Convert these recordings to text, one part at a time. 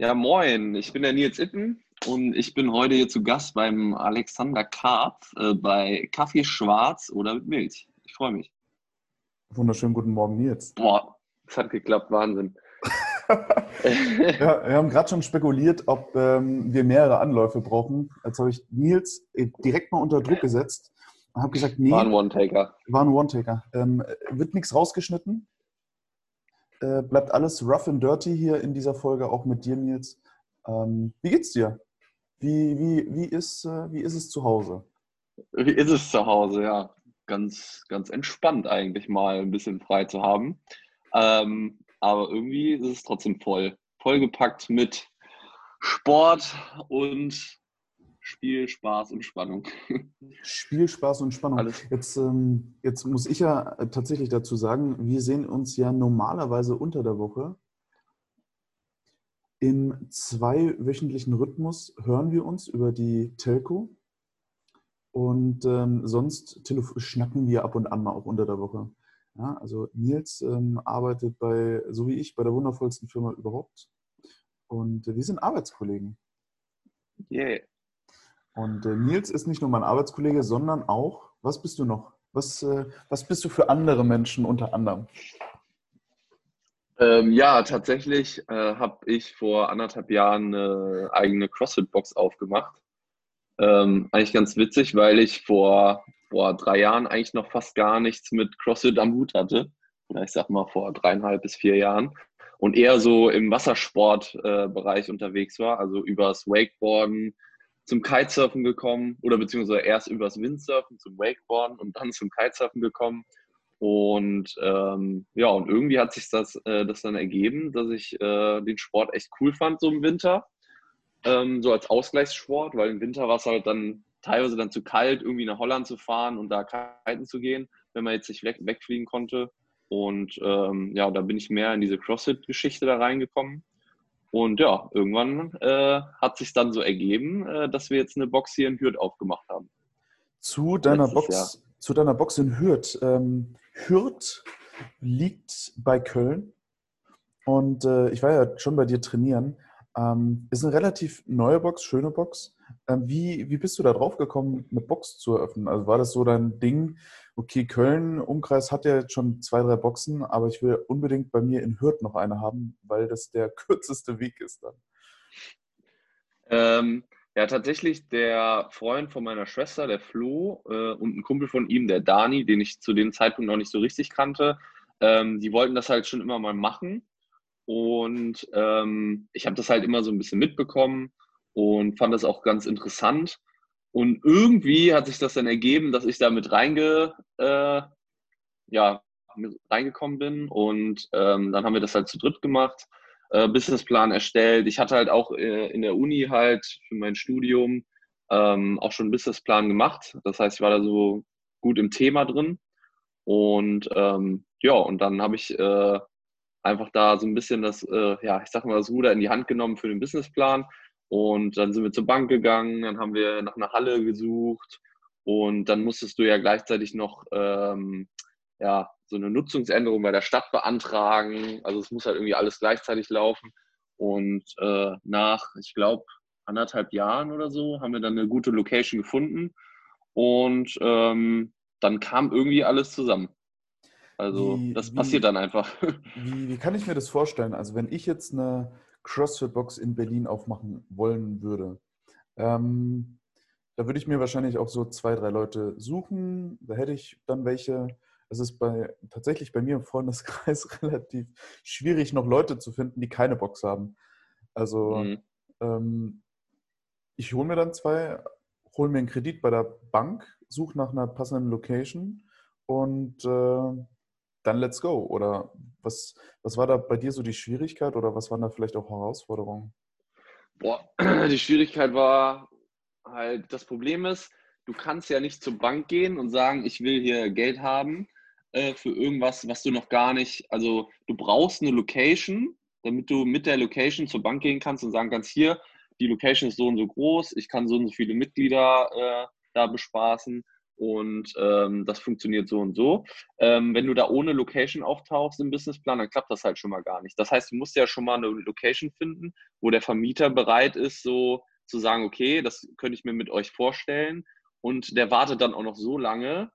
Ja, moin, ich bin der Nils Itten und ich bin heute hier zu Gast beim Alexander Karpf äh, bei Kaffee Schwarz oder mit Milch. Ich freue mich. Wunderschönen guten Morgen, Nils. Boah, es hat geklappt, Wahnsinn. ja, wir haben gerade schon spekuliert, ob ähm, wir mehrere Anläufe brauchen. Jetzt habe ich Nils äh, direkt mal unter Druck gesetzt und habe gesagt, nee. War ein One-Taker. War ein One-Taker. Ähm, wird nichts rausgeschnitten. Äh, bleibt alles rough and dirty hier in dieser Folge, auch mit dir, Nils. Ähm, wie geht's dir? Wie, wie, wie, ist, äh, wie ist es zu Hause? Wie ist es zu Hause, ja. Ganz, ganz entspannt eigentlich mal ein bisschen frei zu haben. Ähm, aber irgendwie ist es trotzdem voll. Vollgepackt mit Sport und Spiel, Spaß und Spannung. Spiel, Spaß und Spannung. Alles. Jetzt, ähm, jetzt muss ich ja tatsächlich dazu sagen, wir sehen uns ja normalerweise unter der Woche. Im zweiwöchentlichen Rhythmus hören wir uns über die Telco und ähm, sonst schnacken wir ab und an mal auch unter der Woche. Ja, also Nils ähm, arbeitet bei, so wie ich, bei der wundervollsten Firma überhaupt. Und äh, wir sind Arbeitskollegen. Yeah. Und äh, Nils ist nicht nur mein Arbeitskollege, sondern auch, was bist du noch? Was, äh, was bist du für andere Menschen unter anderem? Ähm, ja, tatsächlich äh, habe ich vor anderthalb Jahren eine eigene CrossFit-Box aufgemacht. Ähm, eigentlich ganz witzig, weil ich vor, vor drei Jahren eigentlich noch fast gar nichts mit CrossFit am Hut hatte. Oder ich sag mal vor dreieinhalb bis vier Jahren. Und eher so im Wassersportbereich äh, unterwegs war, also übers Wakeboarden, zum Kitesurfen gekommen oder beziehungsweise erst übers Windsurfen zum Wakeboarden und dann zum Kitesurfen gekommen. Und ähm, ja, und irgendwie hat sich das, äh, das dann ergeben, dass ich äh, den Sport echt cool fand, so im Winter. Ähm, so als Ausgleichssport, weil im Winter war es halt dann teilweise dann zu kalt, irgendwie nach Holland zu fahren und da kiten zu gehen, wenn man jetzt nicht weg, wegfliegen konnte. Und ähm, ja, da bin ich mehr in diese CrossFit-Geschichte da reingekommen. Und ja, irgendwann äh, hat sich dann so ergeben, äh, dass wir jetzt eine Box hier in Hürth aufgemacht haben. Zu deiner Box, zu deiner Box in Hürth. Ähm, Hürth liegt bei Köln und äh, ich war ja schon bei dir trainieren. Ähm, ist eine relativ neue Box, schöne Box. Ähm, wie, wie bist du da drauf gekommen, eine Box zu eröffnen? Also war das so dein Ding, okay, Köln, Umkreis hat ja jetzt schon zwei, drei Boxen, aber ich will unbedingt bei mir in Hürth noch eine haben, weil das der kürzeste Weg ist dann. Ähm, ja, tatsächlich der Freund von meiner Schwester, der Flo, äh, und ein Kumpel von ihm, der Dani, den ich zu dem Zeitpunkt noch nicht so richtig kannte, ähm, die wollten das halt schon immer mal machen. Und ähm, ich habe das halt immer so ein bisschen mitbekommen und fand das auch ganz interessant. Und irgendwie hat sich das dann ergeben, dass ich da mit reinge, äh, ja, mit reingekommen bin. Und ähm, dann haben wir das halt zu dritt gemacht, äh, Businessplan erstellt. Ich hatte halt auch äh, in der Uni halt für mein Studium ähm, auch schon einen Businessplan gemacht. Das heißt, ich war da so gut im Thema drin. Und ähm, ja, und dann habe ich äh, einfach da so ein bisschen das, äh, ja, ich sag mal, das Ruder in die Hand genommen für den Businessplan und dann sind wir zur Bank gegangen, dann haben wir nach einer Halle gesucht und dann musstest du ja gleichzeitig noch ähm, ja, so eine Nutzungsänderung bei der Stadt beantragen. Also es muss halt irgendwie alles gleichzeitig laufen. Und äh, nach, ich glaube, anderthalb Jahren oder so haben wir dann eine gute Location gefunden und ähm, dann kam irgendwie alles zusammen. Also wie, das passiert wie, dann einfach. Wie, wie, kann ich mir das vorstellen? Also wenn ich jetzt eine CrossFit-Box in Berlin aufmachen wollen würde. Ähm, da würde ich mir wahrscheinlich auch so zwei, drei Leute suchen. Da hätte ich dann welche. Es ist bei, tatsächlich bei mir im Freundeskreis relativ schwierig, noch Leute zu finden, die keine Box haben. Also mhm. ähm, ich hole mir dann zwei, hole mir einen Kredit bei der Bank, suche nach einer passenden Location und äh, dann let's go. Oder was, was war da bei dir so die Schwierigkeit oder was waren da vielleicht auch Herausforderungen? Boah, die Schwierigkeit war halt, das Problem ist, du kannst ja nicht zur Bank gehen und sagen, ich will hier Geld haben äh, für irgendwas, was du noch gar nicht, also du brauchst eine Location, damit du mit der Location zur Bank gehen kannst und sagen kannst, hier, die Location ist so und so groß, ich kann so und so viele Mitglieder äh, da bespaßen und ähm, das funktioniert so und so. Ähm, wenn du da ohne Location auftauchst im Businessplan, dann klappt das halt schon mal gar nicht. Das heißt, du musst ja schon mal eine Location finden, wo der Vermieter bereit ist, so zu sagen, okay, das könnte ich mir mit euch vorstellen. Und der wartet dann auch noch so lange,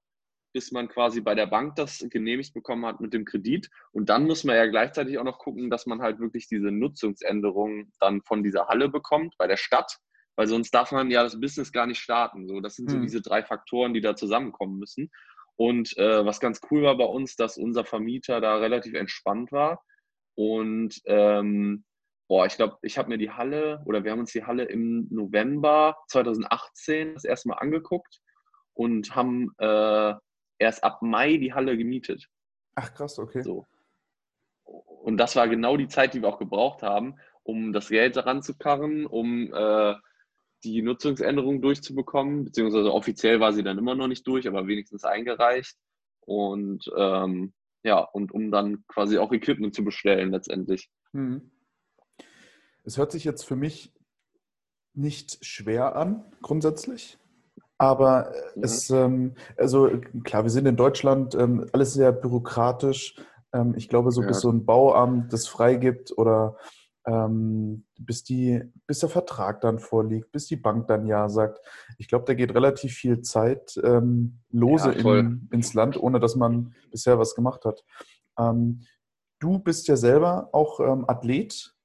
bis man quasi bei der Bank das genehmigt bekommen hat mit dem Kredit. Und dann muss man ja gleichzeitig auch noch gucken, dass man halt wirklich diese Nutzungsänderung dann von dieser Halle bekommt bei der Stadt weil sonst darf man ja das Business gar nicht starten. So, das sind so hm. diese drei Faktoren, die da zusammenkommen müssen. Und äh, was ganz cool war bei uns, dass unser Vermieter da relativ entspannt war. Und ähm, boah, ich glaube, ich habe mir die Halle oder wir haben uns die Halle im November 2018 das erste Mal angeguckt und haben äh, erst ab Mai die Halle gemietet. Ach krass, okay. So. Und das war genau die Zeit, die wir auch gebraucht haben, um das Geld ranzukarren, um äh, die Nutzungsänderung durchzubekommen, beziehungsweise offiziell war sie dann immer noch nicht durch, aber wenigstens eingereicht. Und ähm, ja, und um dann quasi auch Equipment zu bestellen letztendlich. Hm. Es hört sich jetzt für mich nicht schwer an, grundsätzlich. Aber mhm. es, ähm, also klar, wir sind in Deutschland, ähm, alles sehr bürokratisch. Ähm, ich glaube, so ja. bis so ein Bauamt das freigibt oder ähm, bis, die, bis der Vertrag dann vorliegt, bis die Bank dann Ja sagt. Ich glaube, da geht relativ viel Zeit ähm, lose ja, in, ins Land, ohne dass man bisher was gemacht hat. Ähm, du bist ja selber auch ähm, Athlet.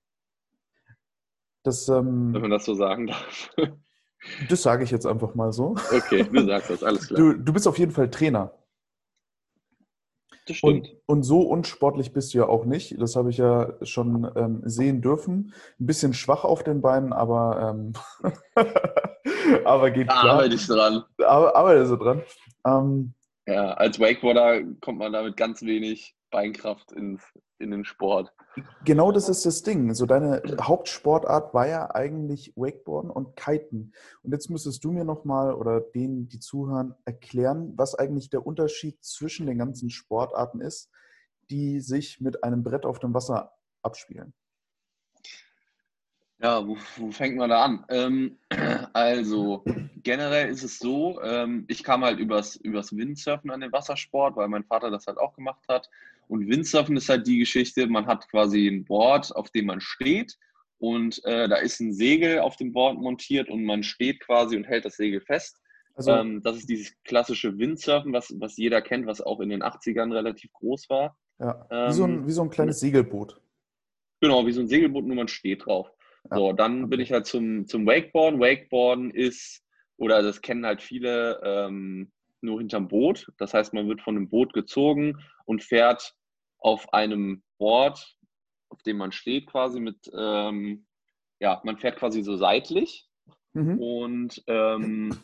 Das, ähm, Wenn man das so sagen darf. das sage ich jetzt einfach mal so. Okay, du sagst das, alles klar. Du, du bist auf jeden Fall Trainer. Das stimmt. Und, und, so unsportlich bist du ja auch nicht. Das habe ich ja schon ähm, sehen dürfen. Ein bisschen schwach auf den Beinen, aber, ähm, aber geht da klar. arbeite ich dran. Aber, arbeite so dran. Ähm, ja, als Wakeboarder kommt man damit ganz wenig Beinkraft ins, in den Sport. Genau das ist das Ding. So deine Hauptsportart war ja eigentlich Wakeboarden und Kiten. Und jetzt müsstest du mir nochmal oder denen, die zuhören, erklären, was eigentlich der Unterschied zwischen den ganzen Sportarten ist, die sich mit einem Brett auf dem Wasser abspielen. Ja, wo, wo fängt man da an? Ähm, also, generell ist es so, ähm, ich kam halt übers, übers Windsurfen an den Wassersport, weil mein Vater das halt auch gemacht hat. Und Windsurfen ist halt die Geschichte, man hat quasi ein Board, auf dem man steht und äh, da ist ein Segel auf dem Board montiert und man steht quasi und hält das Segel fest. Also, ähm, das ist dieses klassische Windsurfen, was, was jeder kennt, was auch in den 80ern relativ groß war. Ja, wie, so ein, ähm, wie so ein kleines Segelboot. Genau, wie so ein Segelboot, nur man steht drauf. So, dann bin ich halt zum, zum Wakeboarden. Wakeboarden ist, oder das kennen halt viele, ähm, nur hinterm Boot. Das heißt, man wird von einem Boot gezogen und fährt auf einem Board, auf dem man steht, quasi mit, ähm, ja, man fährt quasi so seitlich mhm. und ähm,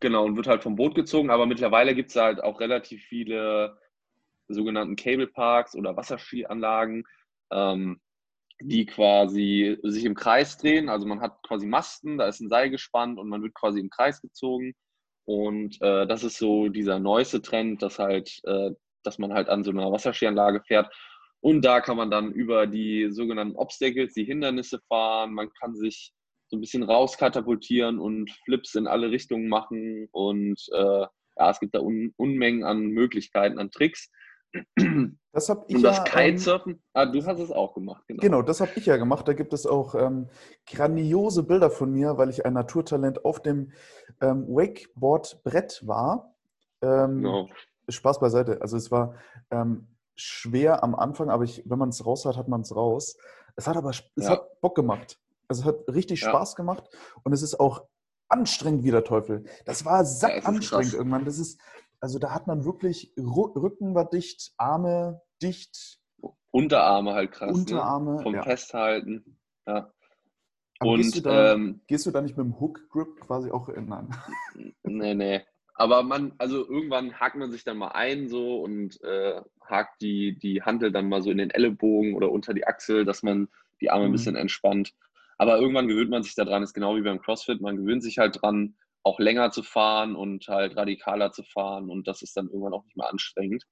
genau, und wird halt vom Boot gezogen. Aber mittlerweile gibt es halt auch relativ viele sogenannten Cable Parks oder Wasserskianlagen. Ähm, die quasi sich im Kreis drehen. Also man hat quasi Masten, da ist ein Seil gespannt und man wird quasi im Kreis gezogen. Und äh, das ist so dieser neueste Trend, dass halt, äh, dass man halt an so einer Wasserskianlage fährt. Und da kann man dann über die sogenannten Obstacles, die Hindernisse fahren. Man kann sich so ein bisschen rauskatapultieren und Flips in alle Richtungen machen. Und äh, ja, es gibt da Un Unmengen an Möglichkeiten, an Tricks. Das habe ich Und das ja, Kitesurfen, ähm, ah, du hast es auch gemacht. Genau, genau das habe ich ja gemacht. Da gibt es auch ähm, grandiose Bilder von mir, weil ich ein Naturtalent auf dem ähm, Wakeboard-Brett war. Ähm, genau. Spaß beiseite. Also es war ähm, schwer am Anfang, aber ich, wenn man es raus hat, hat man es raus. Es hat aber es ja. hat Bock gemacht. Also es hat richtig ja. Spaß gemacht und es ist auch anstrengend wie der Teufel. Das war sack anstrengend irgendwann. Das ist, also da hat man wirklich, Rücken war dicht, Arme dicht. Unterarme halt krass. Ne? Unterarme. Ne? Vom ja. Festhalten. Ja. Und gehst du, da, ähm, gehst du da nicht mit dem Hook-Grip quasi auch in? Nein. Nee, nee. Aber man, also irgendwann hakt man sich dann mal ein so und äh, hakt die, die Hantel dann mal so in den Ellenbogen oder unter die Achsel, dass man die Arme mhm. ein bisschen entspannt. Aber irgendwann gewöhnt man sich daran, ist genau wie beim CrossFit, man gewöhnt sich halt dran, auch länger zu fahren und halt radikaler zu fahren und das ist dann irgendwann auch nicht mehr anstrengend.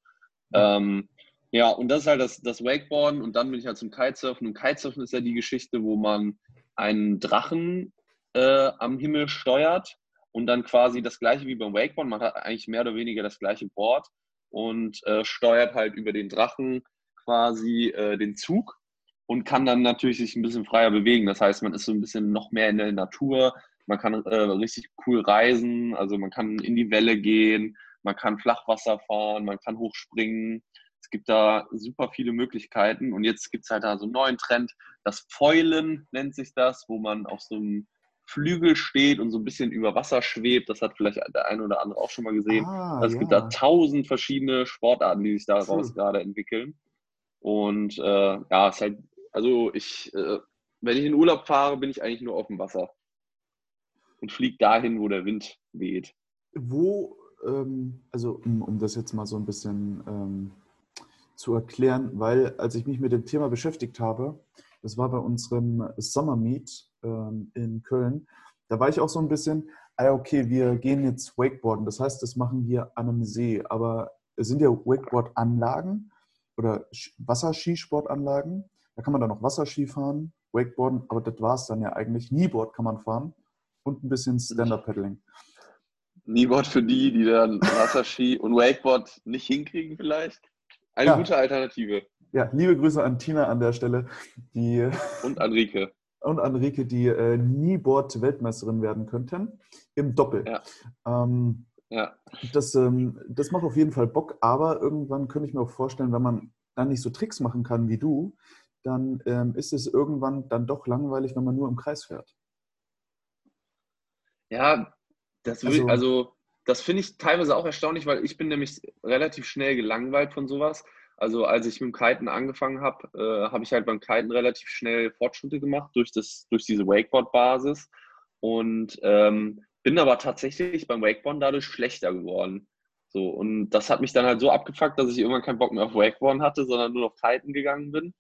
Ja, ähm, ja und das ist halt das, das Wakeboarden und dann bin ich halt zum Kitesurfen und Kitesurfen ist ja die Geschichte, wo man einen Drachen äh, am Himmel steuert und dann quasi das gleiche wie beim Wakeboard. Man hat eigentlich mehr oder weniger das gleiche Board und äh, steuert halt über den Drachen quasi äh, den Zug und kann dann natürlich sich ein bisschen freier bewegen. Das heißt, man ist so ein bisschen noch mehr in der Natur. Man kann äh, richtig cool reisen, also man kann in die Welle gehen, man kann Flachwasser fahren, man kann hochspringen. Es gibt da super viele Möglichkeiten und jetzt gibt es halt da so einen neuen Trend. Das Fäulen nennt sich das, wo man auf so einem Flügel steht und so ein bisschen über Wasser schwebt. Das hat vielleicht der eine oder andere auch schon mal gesehen. Ah, also es ja. gibt da tausend verschiedene Sportarten, die sich daraus hm. gerade entwickeln. Und äh, ja, es ist halt, also ich, äh, wenn ich in Urlaub fahre, bin ich eigentlich nur auf dem Wasser und fliege dahin, wo der Wind weht. Wo, ähm, also um, um, das jetzt mal so ein bisschen ähm, zu erklären, weil als ich mich mit dem Thema beschäftigt habe, das war bei unserem Summer Meet ähm, in Köln, da war ich auch so ein bisschen, ah okay, wir gehen jetzt Wakeboarden, das heißt, das machen wir an einem See, aber es sind ja Wakeboard-Anlagen oder Wasserskisportanlagen, da kann man dann noch Wasserski fahren, Wakeboarden, aber das war es dann ja eigentlich. Kneeboard kann man fahren und ein bisschen Stand-Up-Paddling. Kneeboard für die, die dann Wasserski und Wakeboard nicht hinkriegen vielleicht? Eine ja. gute Alternative. Ja, liebe Grüße an Tina an der Stelle. Die, und Anrike. Und Anrike, die äh, Kneeboard-Weltmeisterin werden könnten. Im Doppel. Ja. Ähm, ja. Das, ähm, das macht auf jeden Fall Bock, aber irgendwann könnte ich mir auch vorstellen, wenn man dann nicht so Tricks machen kann wie du, dann ähm, ist es irgendwann dann doch langweilig, wenn man nur im Kreis fährt. Ja, das, also, also das finde ich teilweise auch erstaunlich, weil ich bin nämlich relativ schnell gelangweilt von sowas. Also als ich mit dem Kiten angefangen habe, äh, habe ich halt beim Kiten relativ schnell Fortschritte gemacht durch, das, durch diese Wakeboard-Basis und ähm, bin aber tatsächlich beim Wakeboard dadurch schlechter geworden. So, und das hat mich dann halt so abgefuckt, dass ich irgendwann keinen Bock mehr auf Wakeboard hatte, sondern nur noch Kiten gegangen bin.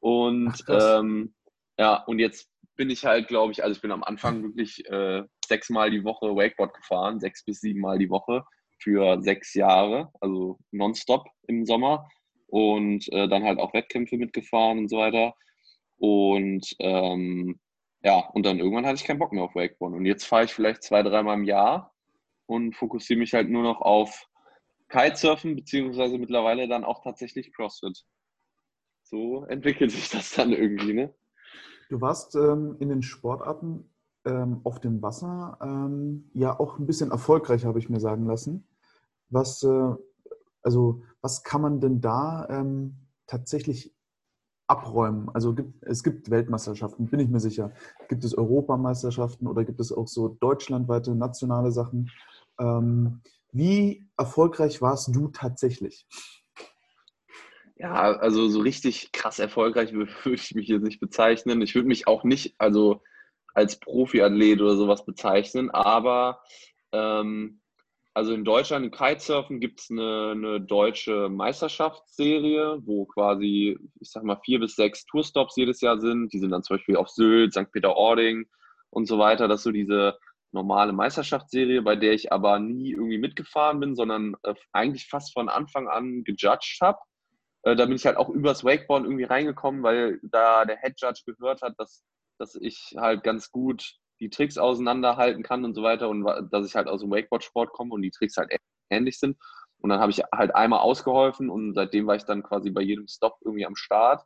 Und Ach, ähm, ja, und jetzt bin ich halt, glaube ich, also ich bin am Anfang wirklich äh, sechsmal die Woche Wakeboard gefahren, sechs bis siebenmal die Woche für sechs Jahre, also nonstop im Sommer und äh, dann halt auch Wettkämpfe mitgefahren und so weiter. Und ähm, ja, und dann irgendwann hatte ich keinen Bock mehr auf Wakeboard. Und jetzt fahre ich vielleicht zwei, dreimal im Jahr und fokussiere mich halt nur noch auf Kitesurfen, beziehungsweise mittlerweile dann auch tatsächlich CrossFit. So entwickelt sich das dann irgendwie, ne? Du warst ähm, in den Sportarten ähm, auf dem Wasser ähm, ja auch ein bisschen erfolgreich, habe ich mir sagen lassen. Was, äh, also, was kann man denn da ähm, tatsächlich abräumen? Also gibt, es gibt Weltmeisterschaften, bin ich mir sicher. Gibt es Europameisterschaften oder gibt es auch so deutschlandweite nationale Sachen? Ähm, wie erfolgreich warst du tatsächlich? Ja, also so richtig krass erfolgreich würde ich mich jetzt nicht bezeichnen. Ich würde mich auch nicht also als Profiathlet oder sowas bezeichnen, aber ähm, also in Deutschland im Kitesurfen gibt es eine, eine, deutsche Meisterschaftsserie, wo quasi, ich sag mal, vier bis sechs Tourstops jedes Jahr sind. Die sind dann zum Beispiel auf Sylt, St. Peter-Ording und so weiter. Das ist so diese normale Meisterschaftsserie, bei der ich aber nie irgendwie mitgefahren bin, sondern äh, eigentlich fast von Anfang an gejudged habe. Äh, da bin ich halt auch übers Wakeboard irgendwie reingekommen, weil da der Head Judge gehört hat, dass, dass ich halt ganz gut die Tricks auseinanderhalten kann und so weiter und dass ich halt aus dem Wakeboard-Sport komme und die Tricks halt ähnlich sind. Und dann habe ich halt einmal ausgeholfen und seitdem war ich dann quasi bei jedem Stop irgendwie am Start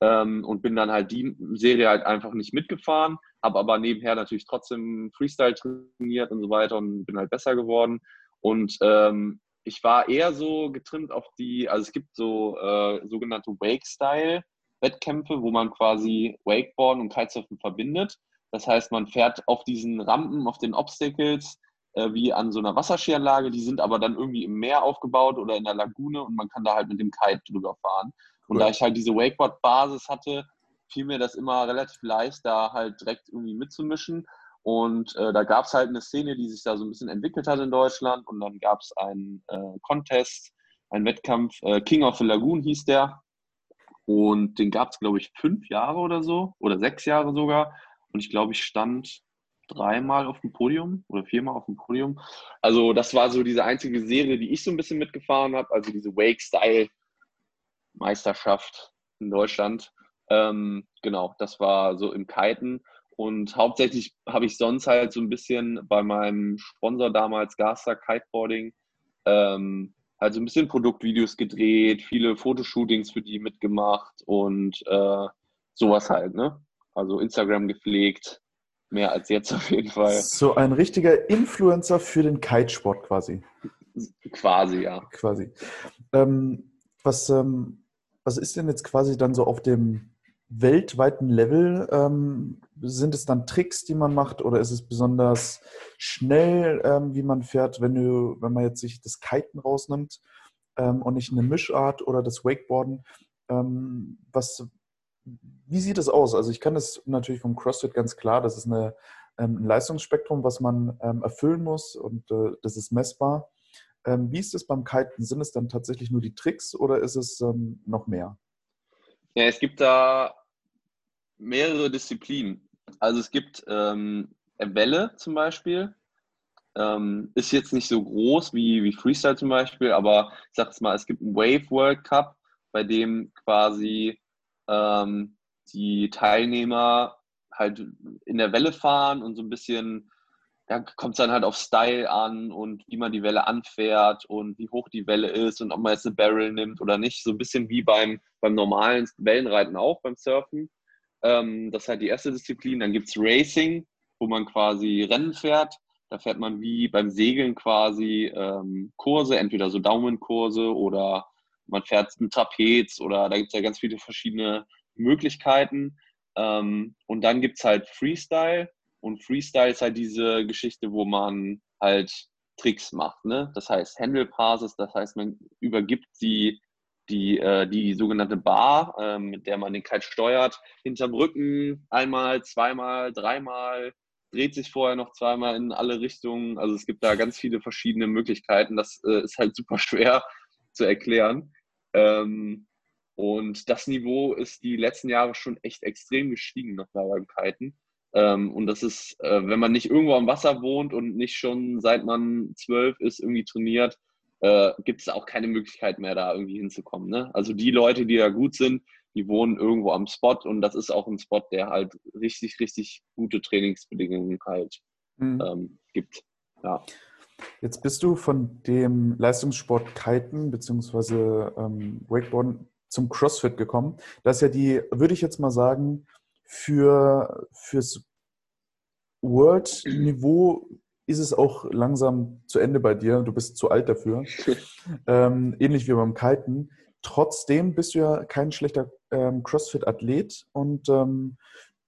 ähm, und bin dann halt die Serie halt einfach nicht mitgefahren, habe aber nebenher natürlich trotzdem Freestyle trainiert und so weiter und bin halt besser geworden. Und ähm, ich war eher so getrimmt auf die, also es gibt so äh, sogenannte Wake-Style-Wettkämpfe, wo man quasi Wakeboard und Kitesurfen verbindet. Das heißt, man fährt auf diesen Rampen, auf den Obstacles, äh, wie an so einer Wasserskianlage, die sind aber dann irgendwie im Meer aufgebaut oder in der Lagune und man kann da halt mit dem Kite drüber fahren. Und da ich halt diese Wakeboard-Basis hatte, fiel mir das immer relativ leicht, da halt direkt irgendwie mitzumischen. Und äh, da gab es halt eine Szene, die sich da so ein bisschen entwickelt hat in Deutschland. Und dann gab es einen äh, Contest, einen Wettkampf, äh, King of the Lagoon hieß der. Und den gab es, glaube ich, fünf Jahre oder so, oder sechs Jahre sogar. Und ich glaube, ich stand dreimal auf dem Podium oder viermal auf dem Podium. Also das war so diese einzige Serie, die ich so ein bisschen mitgefahren habe, also diese Wake-Style-Meisterschaft in Deutschland. Ähm, genau, das war so im Kiten. Und hauptsächlich habe ich sonst halt so ein bisschen bei meinem Sponsor damals, Gaster Kiteboarding, ähm, halt so ein bisschen Produktvideos gedreht, viele Fotoshootings für die mitgemacht und äh, sowas halt, ne? Also Instagram gepflegt, mehr als jetzt auf jeden Fall. So ein richtiger Influencer für den Kitesport quasi. Quasi, ja. Quasi. Ähm, was, ähm, was ist denn jetzt quasi dann so auf dem weltweiten Level? Ähm, sind es dann Tricks, die man macht, oder ist es besonders schnell, ähm, wie man fährt, wenn du, wenn man jetzt sich das Kiten rausnimmt ähm, und nicht eine Mischart oder das Wakeboarden? Ähm, was, wie sieht es aus? Also ich kann das natürlich vom CrossFit ganz klar, das ist eine, ähm, ein Leistungsspektrum, was man ähm, erfüllen muss und äh, das ist messbar. Ähm, wie ist es beim Kiten? Sind es dann tatsächlich nur die Tricks oder ist es noch mehr? Ja, es gibt da mehrere Disziplinen. Also es gibt ähm, Welle zum Beispiel. Ähm, ist jetzt nicht so groß wie, wie Freestyle zum Beispiel, aber ich sag es mal, es gibt einen Wave World Cup, bei dem quasi ähm, die Teilnehmer halt in der Welle fahren und so ein bisschen da kommt es dann halt auf Style an und wie man die Welle anfährt und wie hoch die Welle ist und ob man jetzt eine Barrel nimmt oder nicht. So ein bisschen wie beim, beim normalen Wellenreiten auch, beim Surfen. Ähm, das ist halt die erste Disziplin. Dann gibt es Racing, wo man quasi Rennen fährt. Da fährt man wie beim Segeln quasi ähm, Kurse, entweder so Daumenkurse oder man fährt einen Trapez oder da gibt es ja ganz viele verschiedene Möglichkeiten. Ähm, und dann gibt es halt Freestyle und Freestyle ist halt diese Geschichte, wo man halt Tricks macht. Ne? Das heißt Handle Passes, das heißt, man übergibt die, die, äh, die sogenannte Bar, äh, mit der man den Kite steuert, hinterm Rücken einmal, zweimal, dreimal, dreht sich vorher noch zweimal in alle Richtungen. Also es gibt da ganz viele verschiedene Möglichkeiten. Das äh, ist halt super schwer zu erklären. Ähm, und das Niveau ist die letzten Jahre schon echt extrem gestiegen noch beim Kiten. Ähm, und das ist, äh, wenn man nicht irgendwo am Wasser wohnt und nicht schon seit man zwölf ist irgendwie trainiert, äh, gibt es auch keine Möglichkeit mehr, da irgendwie hinzukommen. Ne? Also die Leute, die da gut sind, die wohnen irgendwo am Spot und das ist auch ein Spot, der halt richtig, richtig gute Trainingsbedingungen halt mhm. ähm, gibt. Ja. Jetzt bist du von dem Leistungssport Kiten bzw. Ähm, Wakeboarden zum CrossFit gekommen. Das ist ja die, würde ich jetzt mal sagen, für, fürs World-Niveau ist es auch langsam zu Ende bei dir. Du bist zu alt dafür. ähm, ähnlich wie beim Kiten. Trotzdem bist du ja kein schlechter ähm, CrossFit-Athlet und ähm,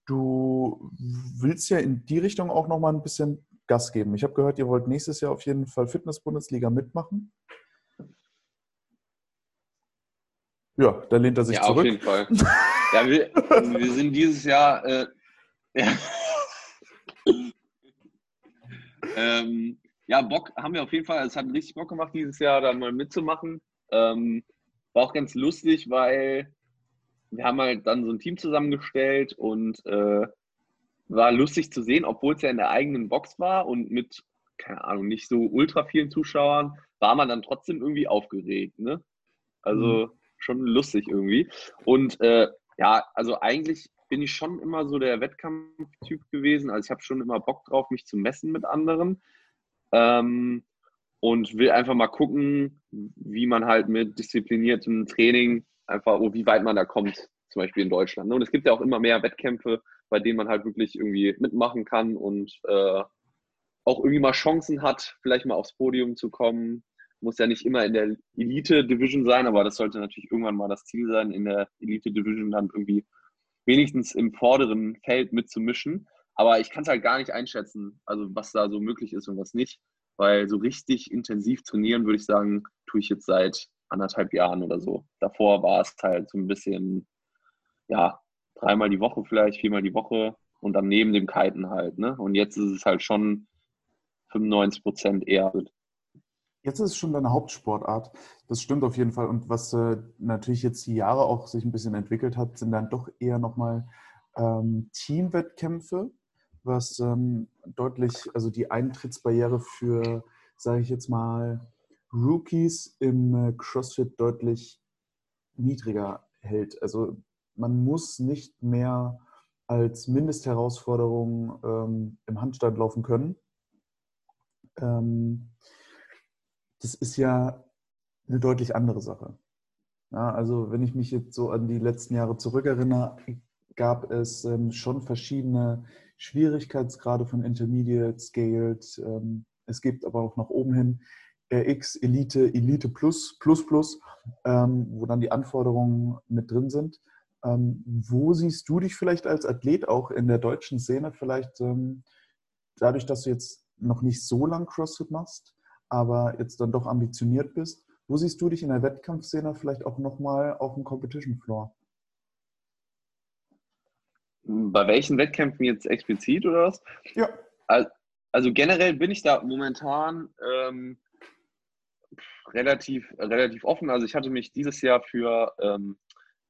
du willst ja in die Richtung auch nochmal ein bisschen Gas geben. Ich habe gehört, ihr wollt nächstes Jahr auf jeden Fall Fitness-Bundesliga mitmachen. Ja, da lehnt er sich ja, zurück. Auf jeden Fall. Ja, wir, wir sind dieses Jahr. Äh, ja. ähm, ja, Bock haben wir auf jeden Fall. Es hat richtig Bock gemacht, dieses Jahr da mal mitzumachen. Ähm, war auch ganz lustig, weil wir haben halt dann so ein Team zusammengestellt und äh, war lustig zu sehen, obwohl es ja in der eigenen Box war und mit, keine Ahnung, nicht so ultra vielen Zuschauern, war man dann trotzdem irgendwie aufgeregt. Ne? Also mhm. Schon lustig irgendwie. Und äh, ja, also eigentlich bin ich schon immer so der Wettkampftyp gewesen. Also ich habe schon immer Bock drauf, mich zu messen mit anderen. Ähm, und will einfach mal gucken, wie man halt mit diszipliniertem Training einfach, oh, wie weit man da kommt, zum Beispiel in Deutschland. Und es gibt ja auch immer mehr Wettkämpfe, bei denen man halt wirklich irgendwie mitmachen kann und äh, auch irgendwie mal Chancen hat, vielleicht mal aufs Podium zu kommen muss ja nicht immer in der Elite-Division sein, aber das sollte natürlich irgendwann mal das Ziel sein, in der Elite-Division dann irgendwie wenigstens im vorderen Feld mitzumischen. Aber ich kann es halt gar nicht einschätzen, also was da so möglich ist und was nicht, weil so richtig intensiv trainieren, würde ich sagen, tue ich jetzt seit anderthalb Jahren oder so. Davor war es halt so ein bisschen, ja, dreimal die Woche vielleicht, viermal die Woche und dann neben dem Kiten halt. Ne? Und jetzt ist es halt schon 95 Prozent eher Jetzt ist es schon deine Hauptsportart. Das stimmt auf jeden Fall. Und was äh, natürlich jetzt die Jahre auch sich ein bisschen entwickelt hat, sind dann doch eher nochmal ähm, Teamwettkämpfe, was ähm, deutlich, also die Eintrittsbarriere für, sage ich jetzt mal, Rookies im äh, CrossFit deutlich niedriger hält. Also man muss nicht mehr als Mindestherausforderung ähm, im Handstand laufen können. Ähm, das ist ja eine deutlich andere Sache. Ja, also wenn ich mich jetzt so an die letzten Jahre zurückerinnere, gab es ähm, schon verschiedene Schwierigkeitsgrade von Intermediate, Scaled. Ähm, es gibt aber auch nach oben hin RX, Elite, Elite Plus, Plus Plus, ähm, wo dann die Anforderungen mit drin sind. Ähm, wo siehst du dich vielleicht als Athlet auch in der deutschen Szene? Vielleicht ähm, dadurch, dass du jetzt noch nicht so lang CrossFit machst, aber jetzt dann doch ambitioniert bist. Wo siehst du dich in der Wettkampfszene vielleicht auch nochmal auf dem Competition Floor? Bei welchen Wettkämpfen jetzt explizit oder was? Ja. Also generell bin ich da momentan ähm, relativ, relativ offen. Also ich hatte mich dieses Jahr für ähm,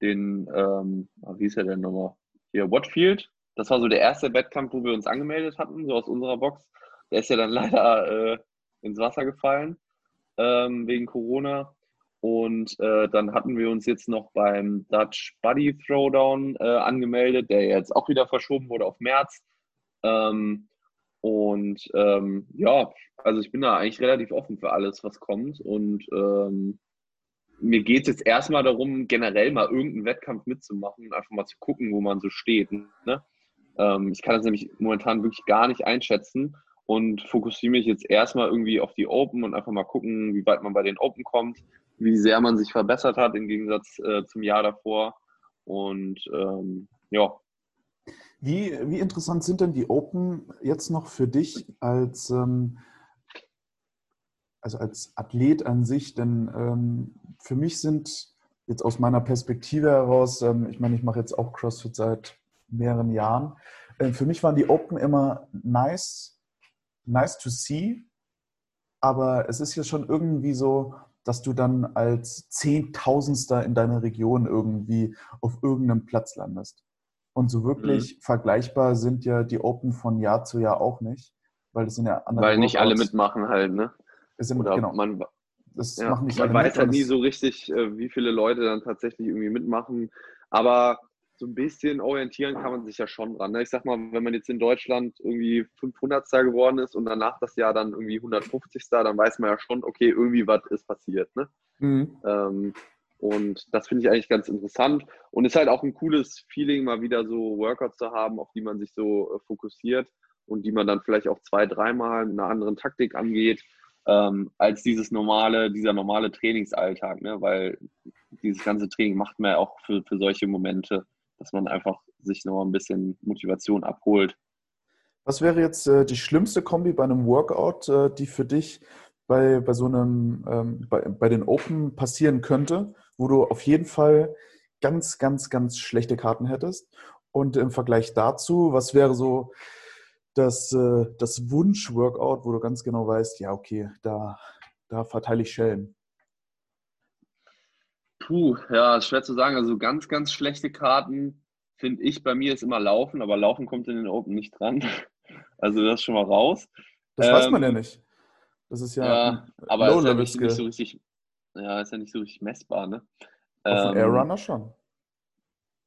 den, ähm, ah, wie ist er denn nochmal? Hier, Watfield. Das war so der erste Wettkampf, wo wir uns angemeldet hatten, so aus unserer Box. Der ist ja dann leider äh, ins Wasser gefallen ähm, wegen Corona. Und äh, dann hatten wir uns jetzt noch beim Dutch Buddy Throwdown äh, angemeldet, der jetzt auch wieder verschoben wurde auf März. Ähm, und ähm, ja, also ich bin da eigentlich relativ offen für alles, was kommt. Und ähm, mir geht es jetzt erstmal darum, generell mal irgendeinen Wettkampf mitzumachen und einfach mal zu gucken, wo man so steht. Ne? Ähm, ich kann das nämlich momentan wirklich gar nicht einschätzen und fokussiere mich jetzt erstmal irgendwie auf die Open und einfach mal gucken, wie weit man bei den Open kommt, wie sehr man sich verbessert hat im Gegensatz äh, zum Jahr davor. Und ähm, ja. Wie, wie interessant sind denn die Open jetzt noch für dich als, ähm, also als Athlet an sich? Denn ähm, für mich sind jetzt aus meiner Perspektive heraus, ähm, ich meine, ich mache jetzt auch CrossFit seit mehreren Jahren. Äh, für mich waren die Open immer nice, nice to see, aber es ist ja schon irgendwie so, dass du dann als Zehntausenster in deiner Region irgendwie auf irgendeinem Platz landest. Und so wirklich mhm. vergleichbar sind ja die Open von Jahr zu Jahr auch nicht, weil das sind ja andere. Weil nicht alle mitmachen halt, ne? Sind, Oder genau. man, das ja, machen nicht man weiß halt nie so richtig, äh, wie viele Leute dann tatsächlich irgendwie mitmachen. Aber so ein bisschen orientieren kann man sich ja schon dran. Ne? Ich sag mal, wenn man jetzt in Deutschland irgendwie 500. geworden ist und danach das Jahr dann irgendwie 150. dann weiß man ja schon, okay, irgendwie was ist passiert. Ne? Mhm. Ähm, und das finde ich eigentlich ganz interessant und ist halt auch ein cooles Feeling, mal wieder so Workouts zu haben, auf die man sich so äh, fokussiert und die man dann vielleicht auch zwei, dreimal mit einer anderen Taktik angeht, ähm, als dieses normale, dieser normale Trainingsalltag, ne? weil dieses ganze Training macht man ja auch für, für solche Momente dass man einfach sich noch ein bisschen Motivation abholt. Was wäre jetzt äh, die schlimmste Kombi bei einem Workout, äh, die für dich bei, bei so einem, ähm, bei, bei den Open passieren könnte, wo du auf jeden Fall ganz, ganz, ganz schlechte Karten hättest? Und im Vergleich dazu, was wäre so das, äh, das Wunsch-Workout, wo du ganz genau weißt, ja, okay, da, da verteile ich Schellen? Puh, ja, ist schwer zu sagen. Also ganz, ganz schlechte Karten finde ich bei mir ist immer Laufen, aber Laufen kommt in den Open nicht dran. Also das ist schon mal raus. Das ähm, weiß man ja ähm, nicht. Das ist ja, ja aber ist ja nicht, nicht, so richtig, ja, ist ja nicht so richtig messbar, ne? Auf ähm, Airrunner schon.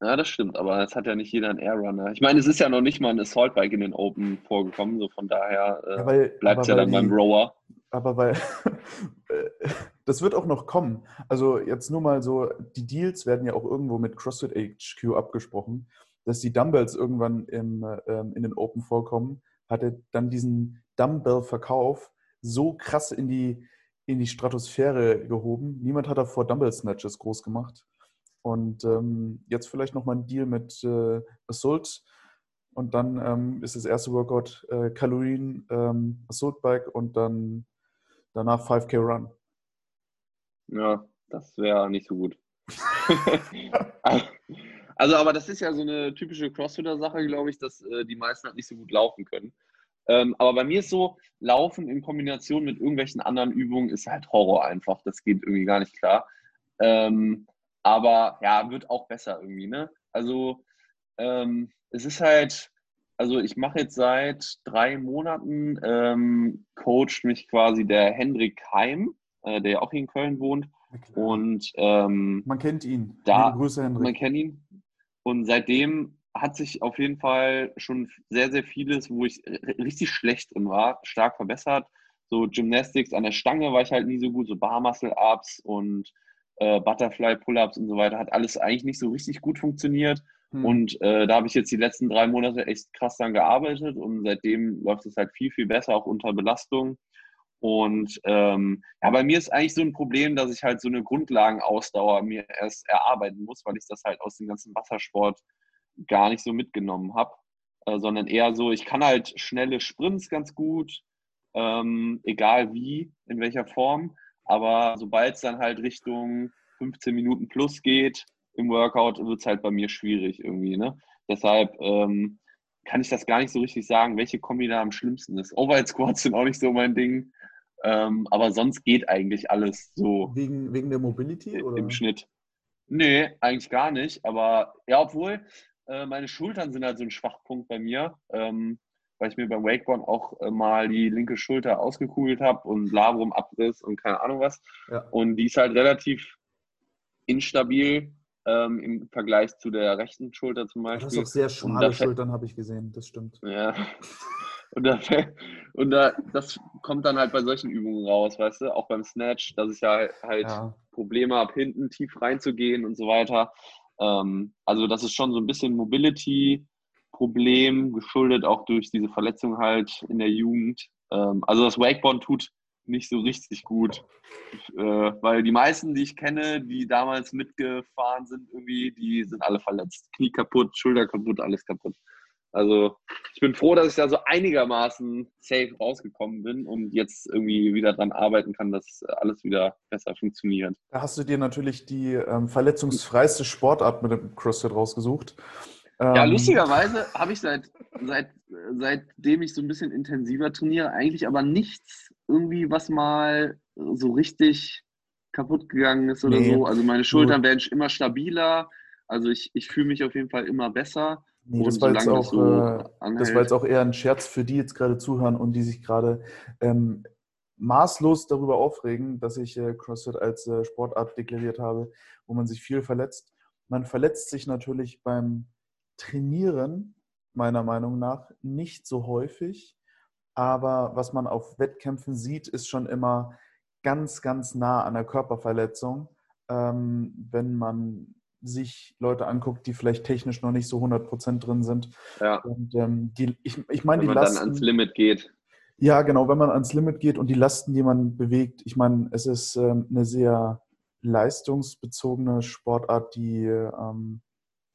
Ja, das stimmt, aber es hat ja nicht jeder einen Airrunner. Ich meine, es ist ja noch nicht mal ein Assault Bike in den Open vorgekommen, so von daher äh, ja, bleibt es ja dann die, beim Rower. Aber weil das wird auch noch kommen. Also jetzt nur mal so, die Deals werden ja auch irgendwo mit CrossFit HQ abgesprochen, dass die Dumbbells irgendwann im, ähm, in den Open vorkommen, hatte dann diesen Dumbbell-Verkauf so krass in die, in die Stratosphäre gehoben. Niemand hat davor Dumbbell-Snatches groß gemacht. Und ähm, jetzt vielleicht nochmal ein Deal mit äh, Assault. Und dann ähm, ist das erste Workout äh, Kalorien, ähm, Assault Bike und dann danach 5K Run. Ja, das wäre nicht so gut. also, aber das ist ja so eine typische Crossfitter-Sache, glaube ich, dass äh, die meisten halt nicht so gut laufen können. Ähm, aber bei mir ist so, Laufen in Kombination mit irgendwelchen anderen Übungen ist halt Horror einfach. Das geht irgendwie gar nicht klar. Ähm, aber ja, wird auch besser irgendwie, ne? Also, ähm, es ist halt, also ich mache jetzt seit drei Monaten, ähm, coacht mich quasi der Hendrik Heim, äh, der auch hier in Köln wohnt. Und ähm, man kennt ihn. Da, Grüße, Hendrik. Man kennt ihn. Und seitdem hat sich auf jeden Fall schon sehr, sehr vieles, wo ich richtig schlecht drin war, stark verbessert. So Gymnastics an der Stange war ich halt nie so gut, so Bar Muscle Ups und äh, Butterfly Pull-Ups und so weiter, hat alles eigentlich nicht so richtig gut funktioniert. Hm. Und äh, da habe ich jetzt die letzten drei Monate echt krass dran gearbeitet und seitdem läuft es halt viel, viel besser, auch unter Belastung. Und ähm, ja, bei mir ist eigentlich so ein Problem, dass ich halt so eine Grundlagenausdauer mir erst erarbeiten muss, weil ich das halt aus dem ganzen Wassersport gar nicht so mitgenommen habe, äh, sondern eher so, ich kann halt schnelle Sprints ganz gut, ähm, egal wie, in welcher Form. Aber sobald es dann halt Richtung 15 Minuten plus geht im Workout, wird es halt bei mir schwierig irgendwie. Ne? Deshalb ähm, kann ich das gar nicht so richtig sagen, welche Kombi da am schlimmsten ist. Overhead Squats sind auch nicht so mein Ding. Ähm, aber sonst geht eigentlich alles so. Wegen, wegen der Mobility? Oder? Im Schnitt. Nee, eigentlich gar nicht. Aber ja, obwohl äh, meine Schultern sind halt so ein Schwachpunkt bei mir. Ähm, weil ich mir beim Wakeboard auch äh, mal die linke Schulter ausgekugelt habe und Labrum Abriss und keine Ahnung was. Ja. Und die ist halt relativ instabil ähm, im Vergleich zu der rechten Schulter zum Beispiel. Das ist auch sehr schmale Schultern, habe ich gesehen, das stimmt. Ja. Und, da, und da, das kommt dann halt bei solchen Übungen raus, weißt du, auch beim Snatch, dass ich ja halt ja. Probleme habe, hinten tief reinzugehen und so weiter. Ähm, also das ist schon so ein bisschen Mobility, Problem, geschuldet auch durch diese Verletzung halt in der Jugend. Ähm, also das Wakeboard tut nicht so richtig gut, äh, weil die meisten, die ich kenne, die damals mitgefahren sind, irgendwie, die sind alle verletzt. Knie kaputt, Schulter kaputt, alles kaputt. Also ich bin froh, dass ich da so einigermaßen safe rausgekommen bin und jetzt irgendwie wieder dran arbeiten kann, dass alles wieder besser funktioniert. Da hast du dir natürlich die ähm, verletzungsfreiste Sportart mit dem CrossFit rausgesucht. Ja, ähm, lustigerweise habe ich seit, seit, seitdem ich so ein bisschen intensiver trainiere, eigentlich aber nichts irgendwie, was mal so richtig kaputt gegangen ist oder nee. so. Also meine Schultern werden immer stabiler. Also ich, ich fühle mich auf jeden Fall immer besser. Nee, das, war jetzt auch, das, so äh, das war jetzt auch eher ein Scherz für die jetzt gerade zuhören und die sich gerade ähm, maßlos darüber aufregen, dass ich äh, CrossFit als äh, Sportart deklariert habe, wo man sich viel verletzt. Man verletzt sich natürlich beim trainieren, meiner Meinung nach, nicht so häufig. Aber was man auf Wettkämpfen sieht, ist schon immer ganz, ganz nah an der Körperverletzung, ähm, wenn man sich Leute anguckt, die vielleicht technisch noch nicht so 100% drin sind. Ja. Und ähm, die, ich, ich meine, die man Lasten. Wenn man dann ans Limit geht. Ja, genau, wenn man ans Limit geht und die Lasten, die man bewegt, ich meine, es ist ähm, eine sehr leistungsbezogene Sportart, die ähm,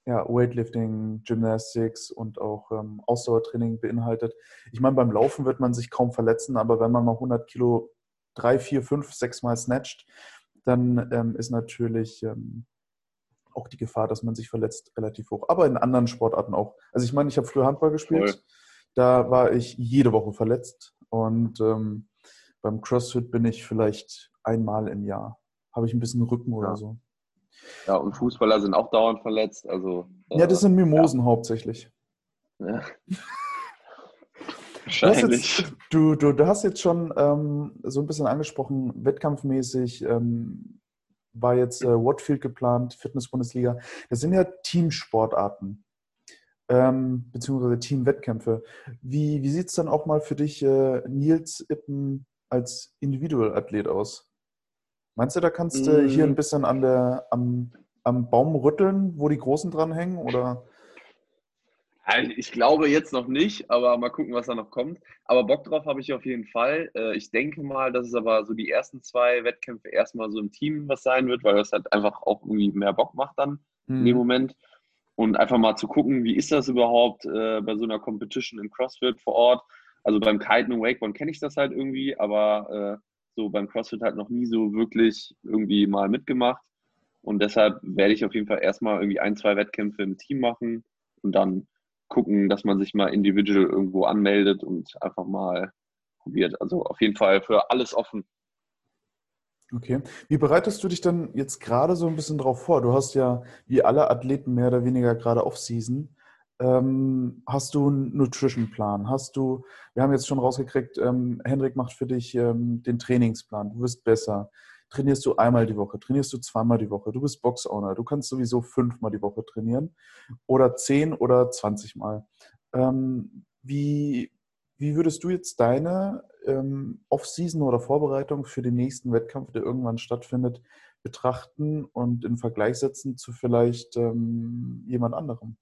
ja, Weightlifting, Gymnastics und auch ähm, Ausdauertraining beinhaltet. Ich meine, beim Laufen wird man sich kaum verletzen, aber wenn man mal 100 Kilo drei, vier, fünf, sechs Mal snatcht, dann ähm, ist natürlich ähm, auch die Gefahr, dass man sich verletzt, relativ hoch. Aber in anderen Sportarten auch. Also ich meine, ich habe früher Handball gespielt. Voll. Da war ich jede Woche verletzt. Und ähm, beim CrossFit bin ich vielleicht einmal im Jahr. Habe ich ein bisschen Rücken ja. oder so. Ja, und Fußballer sind auch dauernd verletzt. Also, äh, ja, das sind Mimosen ja. hauptsächlich. Ja. Wahrscheinlich. Du, du, du, du, hast jetzt schon ähm, so ein bisschen angesprochen, wettkampfmäßig ähm, war jetzt äh, Watfield geplant, Fitness-Bundesliga. Das sind ja Teamsportarten, ähm, beziehungsweise Teamwettkämpfe. Wie, wie sieht es dann auch mal für dich, äh, Nils Ippen, als Individualathlet aus? Meinst du, da kannst du hier ein mm. bisschen an der, am, am Baum rütteln, wo die Großen dranhängen? Oder? Ich glaube jetzt noch nicht, aber mal gucken, was da noch kommt. Aber Bock drauf habe ich auf jeden Fall. Äh, ich denke mal, dass es aber so die ersten zwei Wettkämpfe erstmal so im Team was sein wird, weil das halt einfach auch irgendwie mehr Bock macht dann hm. in dem mhm. Moment. Und einfach mal zu gucken, wie ist das überhaupt äh, bei so einer Competition im CrossFit vor Ort. Also beim Kiten und Wakeboard kenne ich das halt irgendwie, aber äh, so beim CrossFit halt noch nie so wirklich irgendwie mal mitgemacht. Und deshalb werde ich auf jeden Fall erstmal irgendwie ein, zwei Wettkämpfe im Team machen und dann gucken, dass man sich mal individuell irgendwo anmeldet und einfach mal probiert. Also auf jeden Fall für alles offen. Okay. Wie bereitest du dich dann jetzt gerade so ein bisschen drauf vor? Du hast ja wie alle Athleten mehr oder weniger gerade Off-Season. Ähm, hast du einen Nutrition-Plan? Hast du, wir haben jetzt schon rausgekriegt, ähm, Hendrik macht für dich ähm, den Trainingsplan, du wirst besser. trainierst du einmal die Woche, trainierst du zweimal die Woche, du bist Box-Owner, du kannst sowieso fünfmal die Woche trainieren oder zehn oder zwanzigmal. Ähm, wie, wie würdest du jetzt deine ähm, Off-Season oder Vorbereitung für den nächsten Wettkampf, der irgendwann stattfindet, betrachten und in Vergleich setzen zu vielleicht ähm, jemand anderem?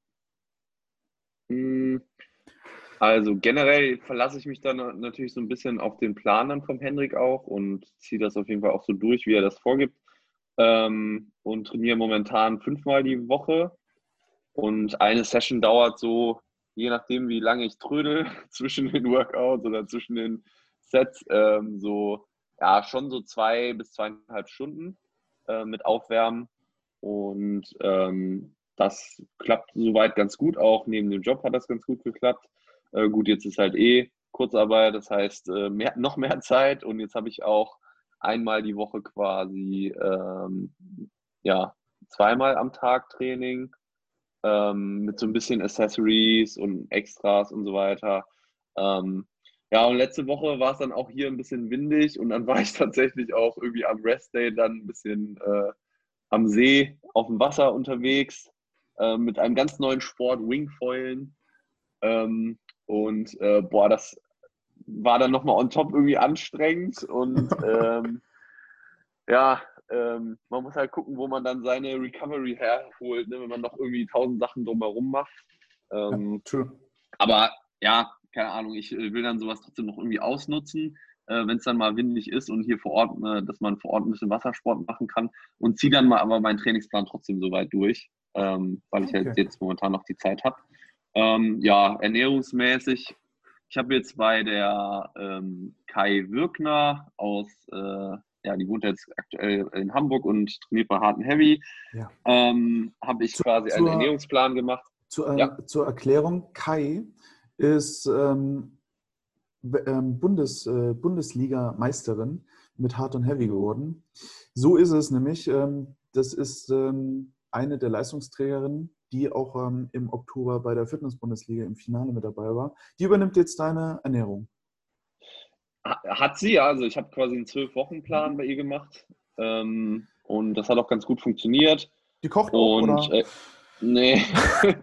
Hm, also generell verlasse ich mich dann natürlich so ein bisschen auf den Plan dann vom Hendrik auch und ziehe das auf jeden Fall auch so durch, wie er das vorgibt. Ähm, und trainiere momentan fünfmal die Woche. Und eine Session dauert so, je nachdem, wie lange ich trödel, zwischen den Workouts oder zwischen den Sets, ähm, so, ja, schon so zwei bis zweieinhalb Stunden äh, mit Aufwärmen. Und ähm, das klappt soweit ganz gut. Auch neben dem Job hat das ganz gut geklappt. Äh, gut, jetzt ist halt eh Kurzarbeit, das heißt äh, mehr, noch mehr Zeit und jetzt habe ich auch einmal die Woche quasi ähm, ja, zweimal am Tag Training ähm, mit so ein bisschen Accessories und Extras und so weiter. Ähm, ja, und letzte Woche war es dann auch hier ein bisschen windig und dann war ich tatsächlich auch irgendwie am Rest Day dann ein bisschen äh, am See auf dem Wasser unterwegs äh, mit einem ganz neuen Sport, Wingfoilen. Ähm, und äh, boah, das war dann nochmal on top irgendwie anstrengend. Und ähm, ja, ähm, man muss halt gucken, wo man dann seine Recovery herholt, ne, wenn man noch irgendwie tausend Sachen drumherum macht. Ähm, ja, aber ja, keine Ahnung, ich äh, will dann sowas trotzdem noch irgendwie ausnutzen, äh, wenn es dann mal windig ist und hier vor Ort, äh, dass man vor Ort ein bisschen Wassersport machen kann und ziehe dann mal aber meinen Trainingsplan trotzdem so weit durch, ähm, weil ich halt okay. jetzt momentan noch die Zeit habe. Ähm, ja, ernährungsmäßig. Ich habe jetzt bei der ähm, Kai Wirkner aus, äh, ja, die wohnt jetzt aktuell in Hamburg und trainiert bei Hard Heavy, ja. ähm, habe ich zu, quasi zur, einen Ernährungsplan gemacht. Zu, äh, ja. Zur Erklärung, Kai ist ähm, ähm, Bundes, äh, Bundesliga-Meisterin mit Hard und Heavy geworden. So ist es nämlich. Das ist eine der Leistungsträgerinnen die auch ähm, im Oktober bei der Fitness-Bundesliga im Finale mit dabei war. Die übernimmt jetzt deine Ernährung. Hat sie, ja. Also ich habe quasi einen Zwölf-Wochen-Plan bei ihr gemacht. Ähm, und das hat auch ganz gut funktioniert. Die kocht auch, und, oder? Äh, nee.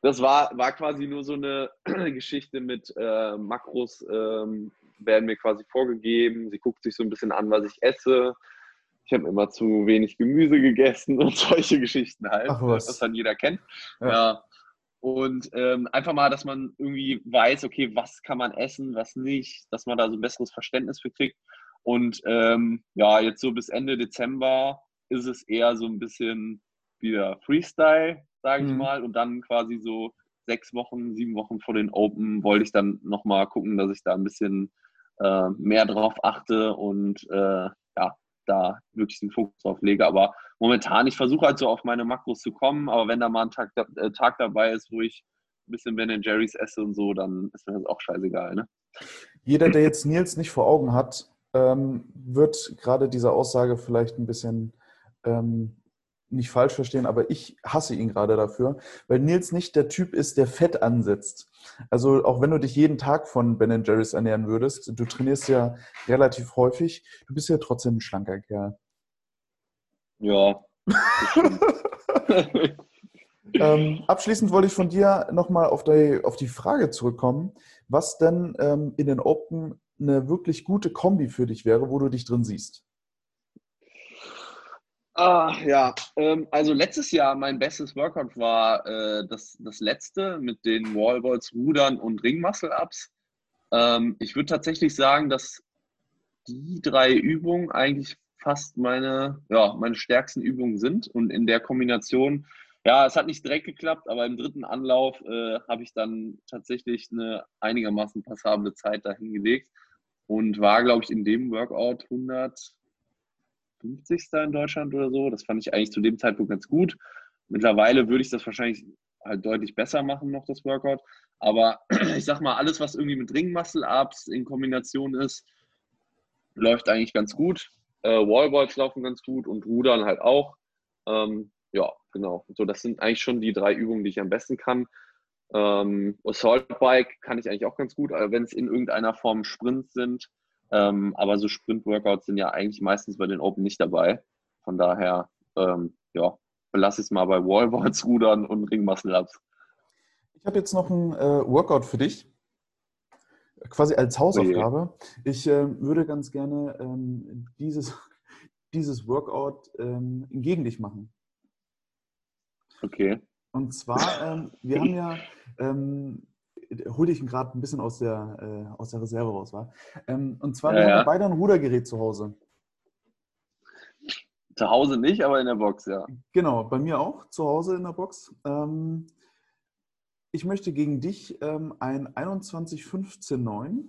das war, war quasi nur so eine Geschichte mit äh, Makros ähm, werden mir quasi vorgegeben. Sie guckt sich so ein bisschen an, was ich esse ich habe immer zu wenig Gemüse gegessen und solche Geschichten halt, Ach, was. was dann jeder kennt. Ja. ja. Und ähm, einfach mal, dass man irgendwie weiß, okay, was kann man essen, was nicht, dass man da so ein besseres Verständnis für kriegt. Und ähm, ja, jetzt so bis Ende Dezember ist es eher so ein bisschen wieder Freestyle, sage ich mhm. mal. Und dann quasi so sechs Wochen, sieben Wochen vor den Open wollte ich dann nochmal gucken, dass ich da ein bisschen äh, mehr drauf achte und äh, ja, da wirklich den Fokus drauf lege. Aber momentan, ich versuche halt so auf meine Makros zu kommen, aber wenn da mal ein Tag, äh, Tag dabei ist, wo ich ein bisschen Ben Jerry's esse und so, dann ist mir das auch scheißegal. Ne? Jeder, der jetzt Nils nicht vor Augen hat, ähm, wird gerade diese Aussage vielleicht ein bisschen ähm, nicht falsch verstehen, aber ich hasse ihn gerade dafür, weil Nils nicht der Typ ist, der Fett ansetzt. Also auch wenn du dich jeden Tag von Ben Jerry's ernähren würdest, du trainierst ja relativ häufig, du bist ja trotzdem ein schlanker Kerl. Ja. ähm, abschließend wollte ich von dir nochmal auf die, auf die Frage zurückkommen, was denn ähm, in den Open eine wirklich gute Kombi für dich wäre, wo du dich drin siehst. Ah, ja, ähm, also letztes Jahr mein bestes Workout war äh, das, das letzte mit den Wallballs, Rudern und Ring-Muscle-Ups. Ähm, ich würde tatsächlich sagen, dass die drei Übungen eigentlich fast meine, ja, meine stärksten Übungen sind und in der Kombination, ja, es hat nicht direkt geklappt, aber im dritten Anlauf äh, habe ich dann tatsächlich eine einigermaßen passable Zeit dahingelegt und war, glaube ich, in dem Workout 100 50. in Deutschland oder so. Das fand ich eigentlich zu dem Zeitpunkt ganz gut. Mittlerweile würde ich das wahrscheinlich halt deutlich besser machen, noch das Workout. Aber ich sag mal, alles, was irgendwie mit Ring-Muscle-Ups in Kombination ist, läuft eigentlich ganz gut. Äh, Wallballs laufen ganz gut und Rudern halt auch. Ähm, ja, genau. So, das sind eigentlich schon die drei Übungen, die ich am besten kann. Ähm, Assault Bike kann ich eigentlich auch ganz gut, wenn es in irgendeiner Form Sprints sind Ähm, aber so Sprint-Workouts sind ja eigentlich meistens bei den Open nicht dabei. Von daher, ähm, ja, belasse ich es mal bei Wallboards, Rudern und Ring Muscle Ups. Ich habe jetzt noch ein äh, Workout für dich, quasi als Hausaufgabe. Oh ich äh, würde ganz gerne ähm, dieses, dieses Workout ähm, gegen dich machen. Okay. Und zwar, ähm, wir haben ja, hol dich gerade ein bisschen aus der, äh, aus der Reserve raus, war. Ähm, und zwar, ja, wir ja. haben beide ein Rudergerät zu Hause. Zu Hause nicht, aber in der Box, ja. Genau, bei mir auch, zu Hause in der Box. Ähm, ich möchte gegen dich ähm, ein 21-15-9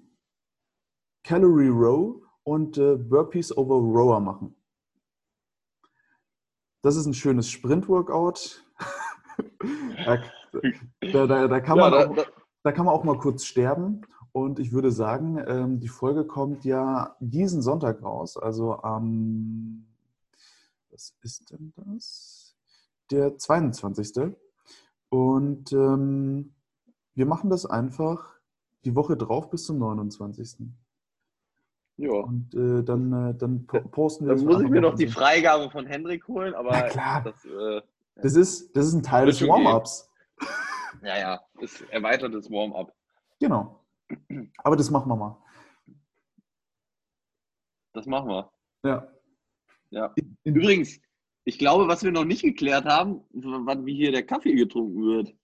Calorie Row und äh, Burpees over Rower machen. Das ist ein schönes Sprint-Workout. da, da, da, kann man ja, auch, da kann man auch mal kurz sterben. Und ich würde sagen, ähm, die Folge kommt ja diesen Sonntag raus. Also am, was ist denn das? Der 22. Und ähm, wir machen das einfach die Woche drauf bis zum 29. Ja. Und äh, dann, äh, dann posten wir Dann muss ich mir noch die Freigabe von Hendrik holen, aber Na klar. Das, äh, das, ist, das ist ein Teil des Warm-Ups. Ja, ja, das erweitertes Warm-up. Genau. Aber das machen wir mal. Das machen wir. Ja. Ja. Übrigens, ich glaube, was wir noch nicht geklärt haben, wann wie hier der Kaffee getrunken wird,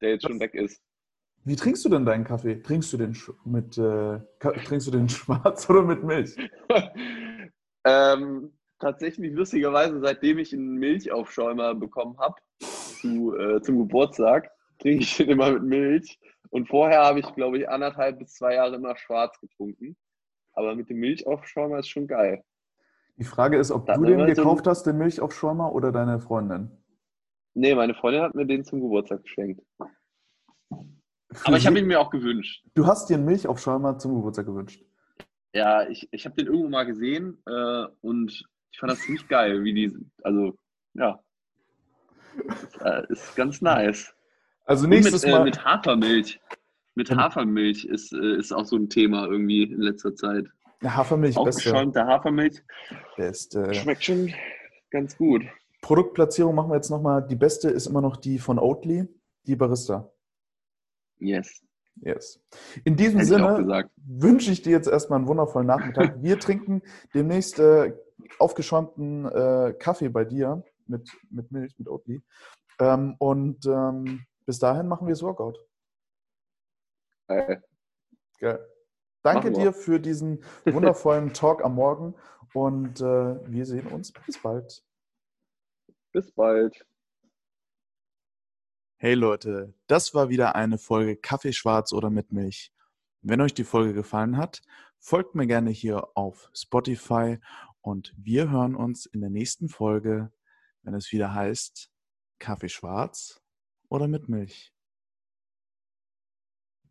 der jetzt was? schon weg ist. Wie trinkst du denn deinen Kaffee? Trinkst du den mit äh, trinkst du den schwarz oder mit Milch? ähm, tatsächlich lustigerweise, seitdem ich einen Milchaufschäumer bekommen habe zu, äh, zum Geburtstag, trinke ich den immer mit Milch. Und vorher habe ich, glaube ich, anderthalb bis zwei Jahre immer schwarz getrunken. Aber mit dem Milchaufschäumer ist schon geil. Die Frage ist, ob da du den gekauft so hast, den Milchaufschäumer, oder deine Freundin? Nee, meine Freundin hat mir den zum Geburtstag geschenkt. Aber ich habe ihn mir auch gewünscht. Du hast dir einen Milchaufschäumer zum Geburtstag gewünscht? Ja, ich, ich habe den irgendwo mal gesehen äh, und ich fand das ziemlich geil, wie die, also ja, ist, äh, ist ganz nice. Also nächstes mit, äh, Mal. Äh, mit Hafermilch. Mit Hafermilch ist, äh, ist auch so ein Thema irgendwie in letzter Zeit. Hafermilch, Aufgeschäumte Hafermilch. Beste. Schmeckt schon ganz gut. Produktplatzierung machen wir jetzt nochmal. Die beste ist immer noch die von Oatly, die Barista. Yes. Yes. In diesem Hätte Sinne wünsche ich dir jetzt erstmal einen wundervollen Nachmittag. Wir trinken demnächst äh, aufgeschäumten äh, Kaffee bei dir mit, mit Milch, mit Oatly. Ähm, und ähm, bis dahin machen wir das Workout. Geil. Geil. Danke dir für diesen wundervollen Talk am Morgen und äh, wir sehen uns. Bis bald. Bis bald. Hey Leute, das war wieder eine Folge Kaffee schwarz oder mit Milch. Wenn euch die Folge gefallen hat, folgt mir gerne hier auf Spotify und wir hören uns in der nächsten Folge, wenn es wieder heißt Kaffee schwarz oder mit Milch.